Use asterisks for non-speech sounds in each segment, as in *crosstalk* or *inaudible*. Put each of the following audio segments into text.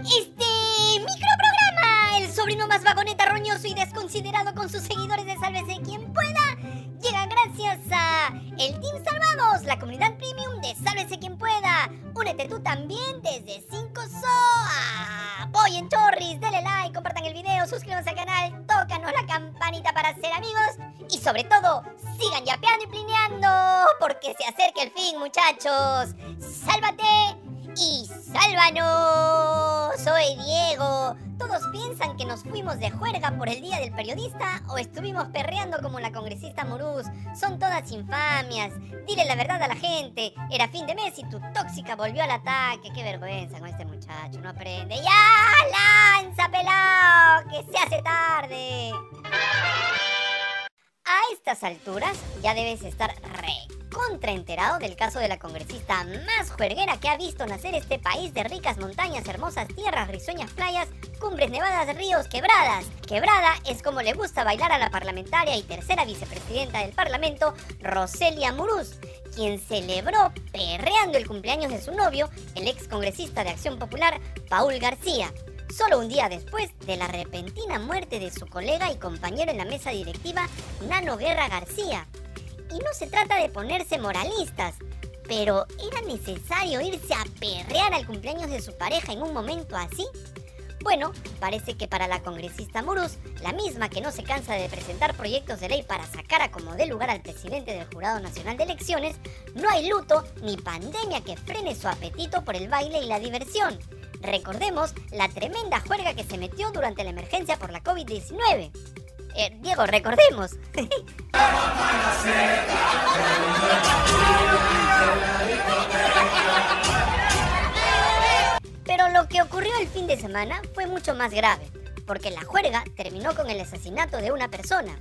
este microprograma. El sobrino más vagoneta, roñoso y desconsiderado con sus seguidores de Sálvese quien pueda. Llega gracias a el Team Salvados, la comunidad premium de Sálvese quien pueda. Únete tú también desde 5 SOA. Apoyen Chorris, denle like, compartan el video, suscríbanse al canal, tócanos la campanita para ser amigos. Y sobre todo, sigan yapeando y plineando, porque se acerca el fin, muchachos. ¡Sálvate! Y sálvanos. Soy Diego. Todos piensan que nos fuimos de juerga por el Día del Periodista o estuvimos perreando como la congresista Murús. Son todas infamias. Dile la verdad a la gente. Era fin de mes y tu tóxica volvió al ataque. Qué vergüenza con este muchacho. No aprende. ¡Ya! ¡Lanza, pelado! ¡Que se hace tarde! A estas alturas ya debes estar re contraenterado del caso de la congresista más juerguera que ha visto nacer este país de ricas montañas, hermosas tierras, risueñas playas, cumbres nevadas, ríos, quebradas. Quebrada es como le gusta bailar a la parlamentaria y tercera vicepresidenta del Parlamento, Roselia Muruz, quien celebró perreando el cumpleaños de su novio, el ex congresista de Acción Popular, Paul García solo un día después de la repentina muerte de su colega y compañero en la mesa directiva, Nano Guerra García. Y no se trata de ponerse moralistas, pero ¿era necesario irse a perrear al cumpleaños de su pareja en un momento así? Bueno, parece que para la congresista Muruz, la misma que no se cansa de presentar proyectos de ley para sacar a como dé lugar al presidente del Jurado Nacional de Elecciones, no hay luto ni pandemia que frene su apetito por el baile y la diversión. Recordemos la tremenda juerga que se metió durante la emergencia por la COVID-19. Eh, Diego, recordemos. Pero lo que ocurrió el fin de semana fue mucho más grave, porque la juerga terminó con el asesinato de una persona.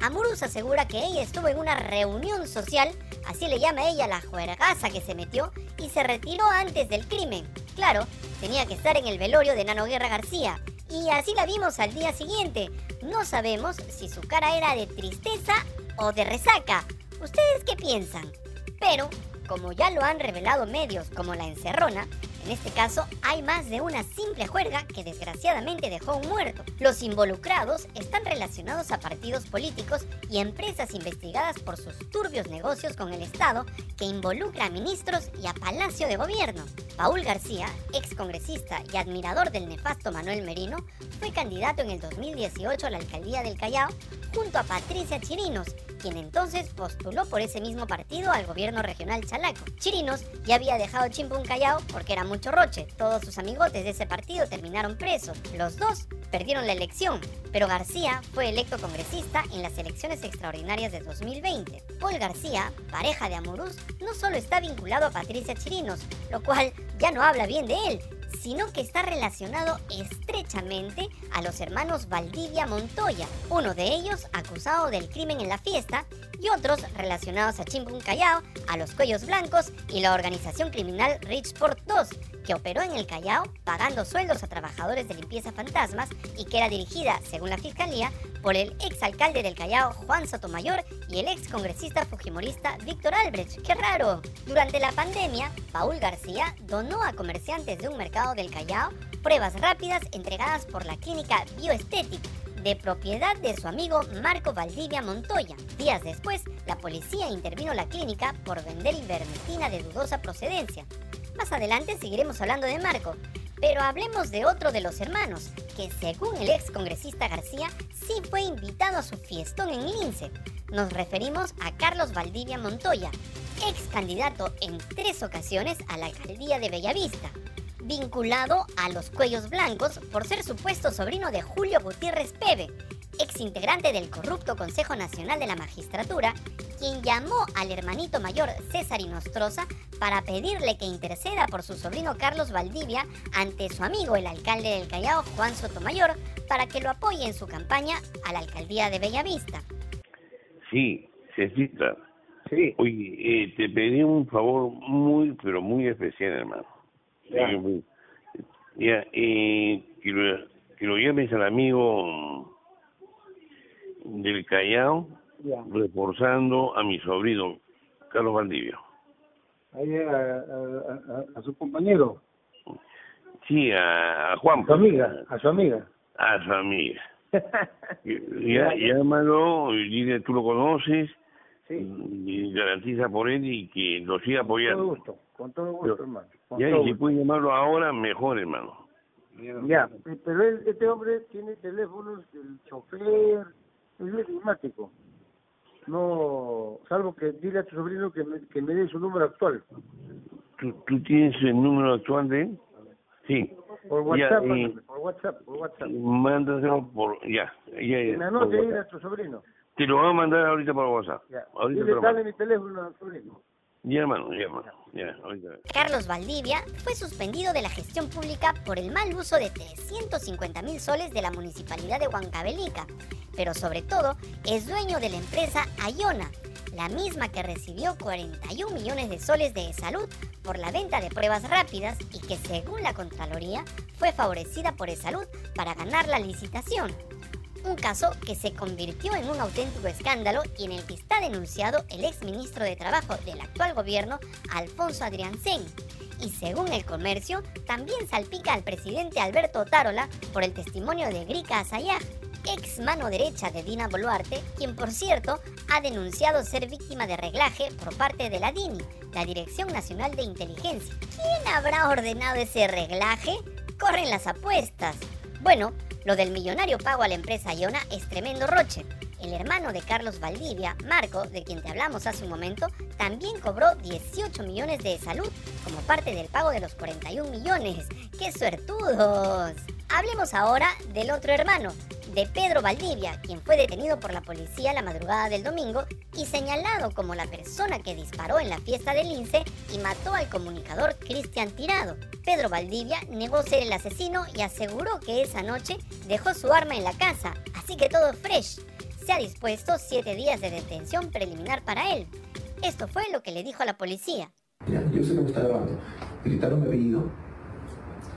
Amurus asegura que ella estuvo en una reunión social, así le llama ella la juergaza que se metió, y se retiró antes del crimen. Claro, tenía que estar en el velorio de Nano Guerra García, y así la vimos al día siguiente. No sabemos si su cara era de tristeza o de resaca. ¿Ustedes qué piensan? Pero, como ya lo han revelado medios como La Encerrona, en este caso, hay más de una simple juerga que desgraciadamente dejó un muerto. Los involucrados están relacionados a partidos políticos y empresas investigadas por sus turbios negocios con el Estado que involucra a ministros y a Palacio de Gobierno. Paul García, ex congresista y admirador del nefasto Manuel Merino, fue candidato en el 2018 a la alcaldía del Callao junto a Patricia Chirinos, quien entonces postuló por ese mismo partido al gobierno regional chalaco. Chirinos ya había dejado Chimpún Callao porque era mucho roche. Todos sus amigotes de ese partido terminaron presos. Los dos perdieron la elección, pero García fue electo congresista en las elecciones extraordinarias de 2020. Paul García, pareja de Amorús, no solo está vinculado a Patricia Chirinos, lo cual ya no habla bien de él, sino que está relacionado estrechamente a los hermanos Valdivia Montoya, uno de ellos acusado del crimen en la fiesta y otros relacionados a Chimpún Callao, a los Cuellos Blancos y la organización criminal Richport 2, que operó en el Callao pagando sueldos a trabajadores de limpieza fantasmas y que era dirigida, según la fiscalía, por el exalcalde del Callao Juan Sotomayor y el ex congresista fujimorista Víctor Albrecht. ¡Qué raro! Durante la pandemia, Paul García donó a comerciantes de un mercado del Callao pruebas rápidas entregadas por la clínica Bioesthetic de propiedad de su amigo Marco Valdivia Montoya. Días después, la policía intervino la clínica por vender ivermectina de dudosa procedencia. Más adelante seguiremos hablando de Marco, pero hablemos de otro de los hermanos, que según el ex congresista García, sí fue invitado a su fiestón en Lince. Nos referimos a Carlos Valdivia Montoya, ex candidato en tres ocasiones a la alcaldía de Bellavista vinculado a los Cuellos Blancos por ser supuesto sobrino de Julio Gutiérrez Pebe, ex integrante del corrupto Consejo Nacional de la Magistratura, quien llamó al hermanito mayor César Inostroza para pedirle que interceda por su sobrino Carlos Valdivia ante su amigo el alcalde del Callao, Juan Sotomayor, para que lo apoye en su campaña a la alcaldía de Bellavista. Sí, Cecita. Sí. Oye, eh, te pedí un favor muy, pero muy especial, hermano. Ya, y que lo, que lo llames al amigo del Callao, reforzando a mi sobrino, Carlos Valdivia. Ahí a, a, su compañero. Sí, a, Juan. A su amiga, a su amiga. A su amiga. *laughs* ya, llámalo, dile tú lo conoces, sí. y garantiza por él y que lo siga apoyando. Con todo gusto, con todo gusto, hermano. ya, y si puede llamarlo ahora, mejor, hermano. Ya, pero él, este hombre tiene teléfonos del chofer, es enigmático. No, salvo que dile a tu sobrino que me, que me dé su número actual. ¿Tú, ¿Tú tienes el número actual de él? Sí. Por WhatsApp, por WhatsApp, por WhatsApp. Mándaselo por, ya, ya, ya. Me anote a tu sobrino. Te lo voy a mandar ahorita por WhatsApp. Ya. Ahorita Dile, dale mi teléfono al sobrino. Carlos Valdivia fue suspendido de la gestión pública por el mal uso de 350 mil soles de la municipalidad de Huancavelica, pero sobre todo es dueño de la empresa Ayona, la misma que recibió 41 millones de soles de salud por la venta de pruebas rápidas y que según la Contraloría fue favorecida por salud para ganar la licitación. Un caso que se convirtió en un auténtico escándalo y en el que está denunciado el ex ministro de Trabajo del actual gobierno, Alfonso Adrián Sen. Y según el comercio, también salpica al presidente Alberto Tarola por el testimonio de Grika Asayag, ex mano derecha de Dina Boluarte, quien por cierto ha denunciado ser víctima de reglaje por parte de la DINI, la Dirección Nacional de Inteligencia. ¿Quién habrá ordenado ese reglaje? Corren las apuestas. Bueno, lo del millonario pago a la empresa Iona es tremendo roche. El hermano de Carlos Valdivia, Marco, de quien te hablamos hace un momento, también cobró 18 millones de salud como parte del pago de los 41 millones. ¡Qué suertudos! Hablemos ahora del otro hermano, de Pedro Valdivia, quien fue detenido por la policía la madrugada del domingo y señalado como la persona que disparó en la fiesta del Lince y mató al comunicador Cristian Tirado. Pedro Valdivia negó ser el asesino y aseguró que esa noche dejó su arma en la casa, así que todo fresh. Se ha dispuesto siete días de detención preliminar para él. Esto fue lo que le dijo a la policía. yo sé que me está grabando. Gritaron mi apellido.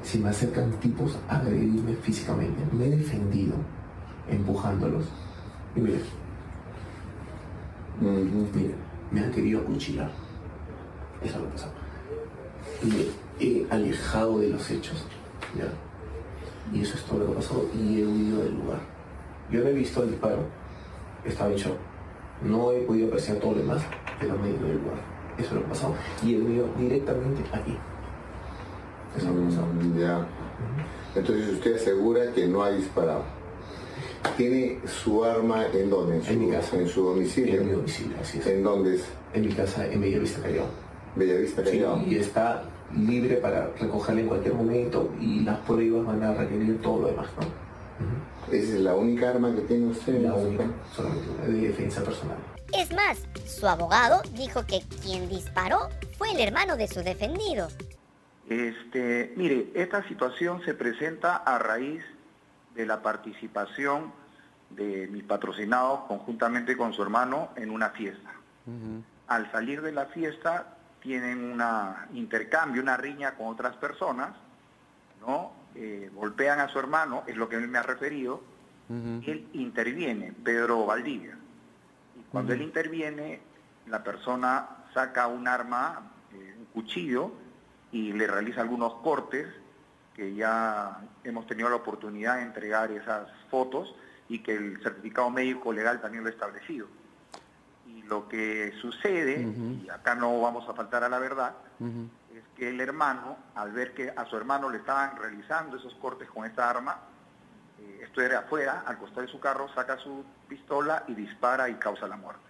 Si me acercan tipos a agredirme físicamente. Me he defendido empujándolos. Y mire, me han querido acuchillar. Eso es lo que pasó. Me he alejado de los hechos. Y eso es todo lo que pasó y he huido del lugar. Yo no he visto el disparo, estaba en shock. No he podido apreciar todo lo demás, pero me he ido del lugar. Eso es lo que pasó. Y he huido directamente aquí. Eso es lo que pasó. Ya. Entonces usted asegura que no ha disparado. ¿Tiene su arma en dónde? En, su, mi casa. ¿En su domicilio? En mi domicilio, así es. ¿En dónde es? En mi casa, en Bellavista Callao. Bellavista Callao. Sí, y está libre para recogerla en cualquier momento y las pruebas van a requerir todo lo demás, ¿no? ¿Esa es la única arma que tiene usted? La única, solamente de defensa personal. Es más, su abogado dijo que quien disparó fue el hermano de su defendido. Este, mire, esta situación se presenta a raíz de la participación de mi patrocinado conjuntamente con su hermano en una fiesta. Al salir de la fiesta tienen un intercambio, una riña con otras personas, ¿no? Eh, golpean a su hermano, es lo que él me ha referido, él interviene, Pedro Valdivia. Y cuando él interviene, la persona saca un arma, eh, un cuchillo, y le realiza algunos cortes que ya hemos tenido la oportunidad de entregar esas fotos y que el certificado médico legal también lo ha establecido. Lo que sucede, y acá no vamos a faltar a la verdad, es que el hermano, al ver que a su hermano le estaban realizando esos cortes con esta arma, eh, esto era afuera, al costado de su carro, saca su pistola y dispara y causa la muerte.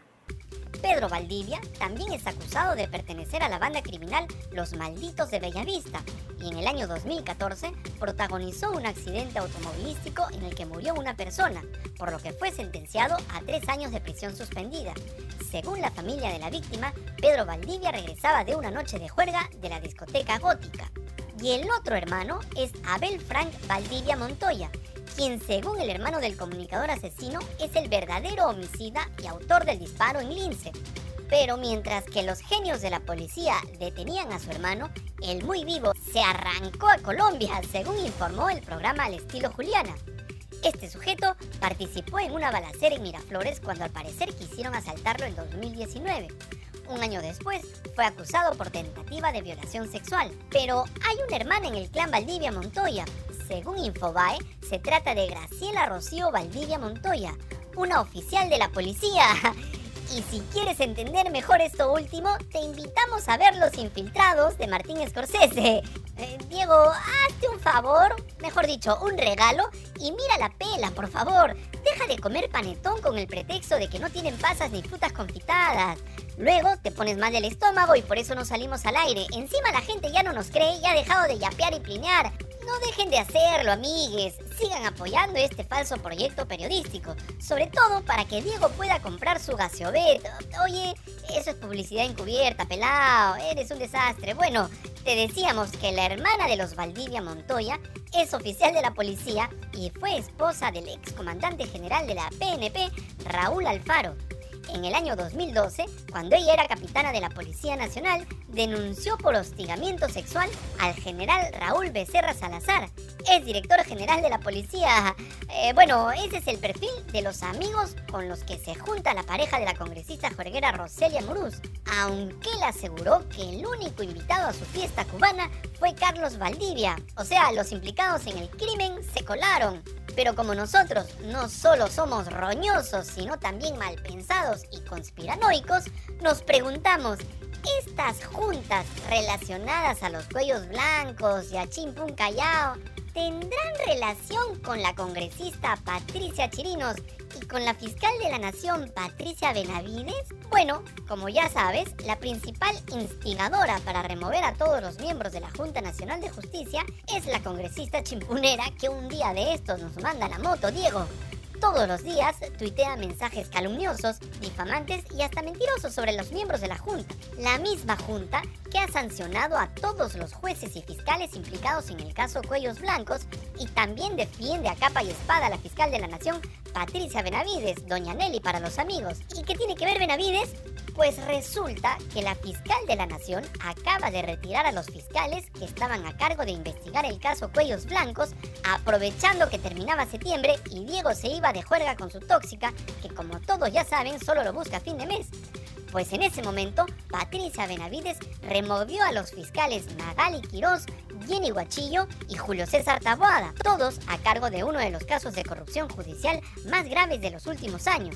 Pedro Valdivia también es acusado de pertenecer a la banda criminal Los Malditos de Bellavista y en el año 2014 protagonizó un accidente automovilístico en el que murió una persona, por lo que fue sentenciado a tres años de prisión suspendida. Según la familia de la víctima, Pedro Valdivia regresaba de una noche de juerga de la discoteca gótica. Y el otro hermano es Abel Frank Valdivia Montoya, quien según el hermano del comunicador asesino es el verdadero homicida y autor del disparo en Lince. Pero mientras que los genios de la policía detenían a su hermano, el muy vivo se arrancó a Colombia, según informó el programa Al estilo Juliana. Este sujeto participó en una balacera en Miraflores cuando al parecer quisieron asaltarlo en 2019. un año después, fue acusado por tentativa de violación sexual. Pero hay una hermana en el clan Valdivia Montoya. Según Infobae, se trata de Graciela Rocío Valdivia Montoya, una oficial de la policía. *laughs* Y si quieres entender mejor esto último, te invitamos a ver Los Infiltrados de Martín Scorsese. Eh, Diego, hazte un favor, mejor dicho, un regalo, y mira la pela, por favor. Deja de comer panetón con el pretexto de que no tienen pasas ni frutas confitadas. Luego te pones mal del estómago y por eso no salimos al aire. Encima la gente ya no nos cree y ha dejado de yapear y plinear. No dejen de hacerlo, amigues. Sigan apoyando este falso proyecto periodístico. Sobre todo para que Diego pueda comprar su gaseobet. Oye, eso es publicidad encubierta, pelao. Eres un desastre. Bueno, te decíamos que la hermana de los Valdivia Montoya es oficial de la policía y fue esposa del excomandante general de la PNP, Raúl Alfaro en el año 2012, cuando ella era capitana de la Policía Nacional, denunció por hostigamiento sexual al general Raúl Becerra Salazar, es director general de la policía. Eh, bueno, ese es el perfil de los amigos con los que se junta la pareja de la congresista jorguera Roselia Muruz, aunque él aseguró que el único invitado a su fiesta cubana fue Carlos Valdivia. O sea, los implicados en el crimen se colaron. Pero como nosotros no solo somos roñosos, sino también malpensados y conspiranoicos, nos preguntamos, ¿estas juntas relacionadas a los cuellos blancos y a Chimpún Callao tendrán relación con la congresista Patricia Chirinos con la fiscal de la Nación Patricia Benavides? Bueno, como ya sabes, la principal instigadora para remover a todos los miembros de la Junta Nacional de Justicia es la congresista chimpunera que un día de estos nos manda la moto, Diego todos los días tuitea mensajes calumniosos, difamantes y hasta mentirosos sobre los miembros de la Junta. La misma Junta que ha sancionado a todos los jueces y fiscales implicados en el caso Cuellos Blancos y también defiende a capa y espada a la fiscal de la Nación, Patricia Benavides, Doña Nelly para los amigos. ¿Y qué tiene que ver Benavides? Pues resulta que la fiscal de la Nación acaba de retirar a los fiscales que estaban a cargo de investigar el caso Cuellos Blancos, aprovechando que terminaba septiembre y Diego se iba de juerga con su tóxica, que como todos ya saben solo lo busca a fin de mes. Pues en ese momento, Patricia Benavides removió a los fiscales Magali Quirós, Jenny Guachillo y Julio César Taboada, todos a cargo de uno de los casos de corrupción judicial más graves de los últimos años.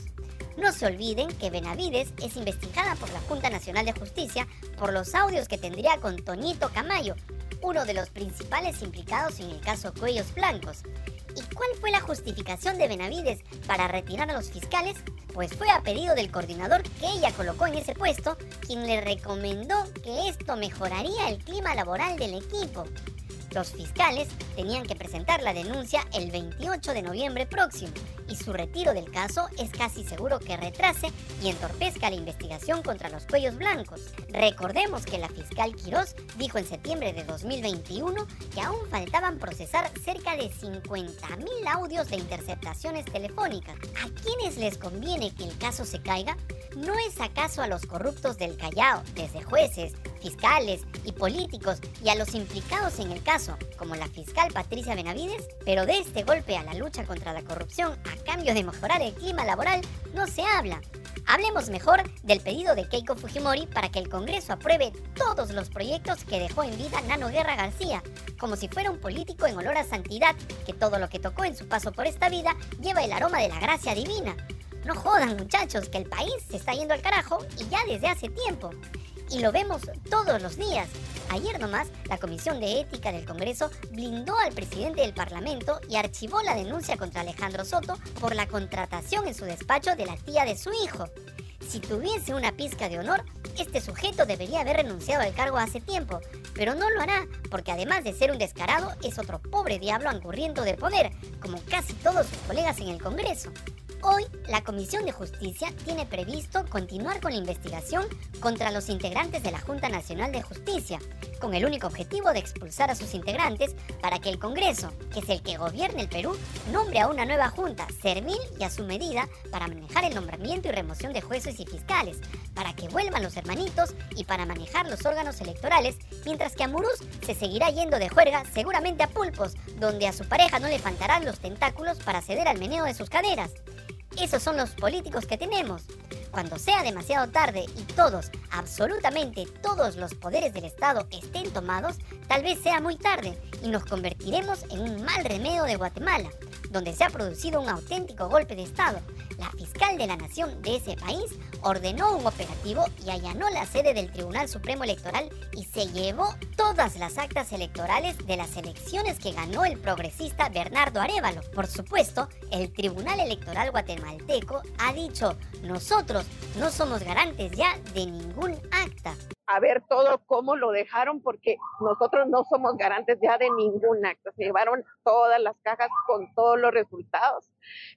No se olviden que Benavides es investigada por la Junta Nacional de Justicia por los audios que tendría con Toñito Camayo, uno de los principales implicados en el caso Cuellos Blancos. ¿Y cuál fue la justificación de Benavides para retirar a los fiscales? Pues fue a pedido del coordinador que ella colocó en ese puesto, quien le recomendó que esto mejoraría el clima laboral del equipo. Los fiscales tenían que presentar la denuncia el 28 de noviembre próximo y su retiro del caso es casi seguro que retrase y entorpezca la investigación contra los cuellos blancos. Recordemos que la fiscal Quirós dijo en septiembre de 2021 que aún faltaban procesar cerca de 50.000 audios de interceptaciones telefónicas. ¿A quiénes les conviene que el caso se caiga? ¿No es acaso a los corruptos del Callao, desde jueces, fiscales y políticos y a los implicados en el caso, como la fiscal Patricia Benavides? Pero de este golpe a la lucha contra la corrupción a cambio de mejorar el clima laboral no se habla. Hablemos mejor del pedido de Keiko Fujimori para que el Congreso apruebe todos los proyectos que dejó en vida Nano Guerra García, como si fuera un político en olor a santidad, que todo lo que tocó en su paso por esta vida lleva el aroma de la gracia divina. No jodan muchachos, que el país se está yendo al carajo y ya desde hace tiempo. Y lo vemos todos los días. Ayer nomás, la Comisión de Ética del Congreso blindó al presidente del Parlamento y archivó la denuncia contra Alejandro Soto por la contratación en su despacho de la tía de su hijo. Si tuviese una pizca de honor, este sujeto debería haber renunciado al cargo hace tiempo, pero no lo hará, porque además de ser un descarado, es otro pobre diablo angurriento de poder, como casi todos sus colegas en el Congreso. Hoy, la Comisión de Justicia tiene previsto continuar con la investigación contra los integrantes de la Junta Nacional de Justicia, con el único objetivo de expulsar a sus integrantes para que el Congreso, que es el que gobierna el Perú, nombre a una nueva junta servil y a su medida para manejar el nombramiento y remoción de jueces y fiscales, para que vuelvan los hermanitos y para manejar los órganos electorales, mientras que a se seguirá yendo de juerga seguramente a pulpos, donde a su pareja no le faltarán los tentáculos para ceder al meneo de sus caderas. Esos son los políticos que tenemos. Cuando sea demasiado tarde y todos, absolutamente todos los poderes del Estado estén tomados, tal vez sea muy tarde y nos convertiremos en un mal remedio de Guatemala, donde se ha producido un auténtico golpe de Estado. La fiscal de la nación de ese país ordenó un operativo y allanó la sede del Tribunal Supremo Electoral y se llevó todas las actas electorales de las elecciones que ganó el progresista Bernardo Arevalo. Por supuesto, el Tribunal Electoral guatemalteco ha dicho, nosotros no somos garantes ya de ningún acta a ver todo cómo lo dejaron porque nosotros no somos garantes ya de ningún acto. Se llevaron todas las cajas con todos los resultados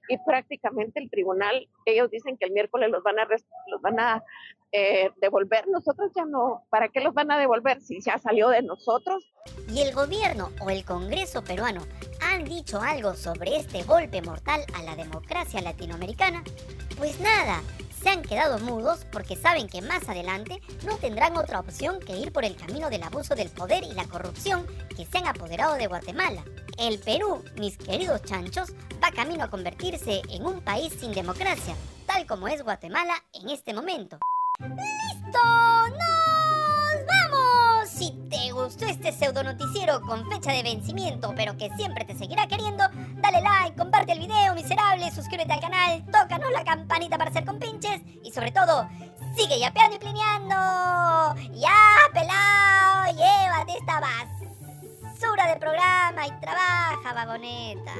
y prácticamente el tribunal, ellos dicen que el miércoles los van a, van a eh, devolver. Nosotros ya no, ¿para qué los van a devolver si ya salió de nosotros? ¿Y el gobierno o el Congreso peruano han dicho algo sobre este golpe mortal a la democracia latinoamericana? Pues nada, se han quedado mudos porque saben que más adelante no tendrán otra opción que ir por el camino del abuso del poder y la corrupción que se han apoderado de Guatemala. El Perú, mis queridos chanchos, va camino a convertirse en un país sin democracia, tal como es Guatemala en este momento. ¡Listo! ¡Nos vamos! Si te gustó este pseudo con fecha de vencimiento, pero que siempre te seguirá queriendo, dale like, comparte el video, miserable, suscríbete al canal, tócanos la campanita para ser compinches y sobre todo, sigue yapeando y plineando. Ya, pelao, llévate esta basura de programa y trabaja, vagoneta.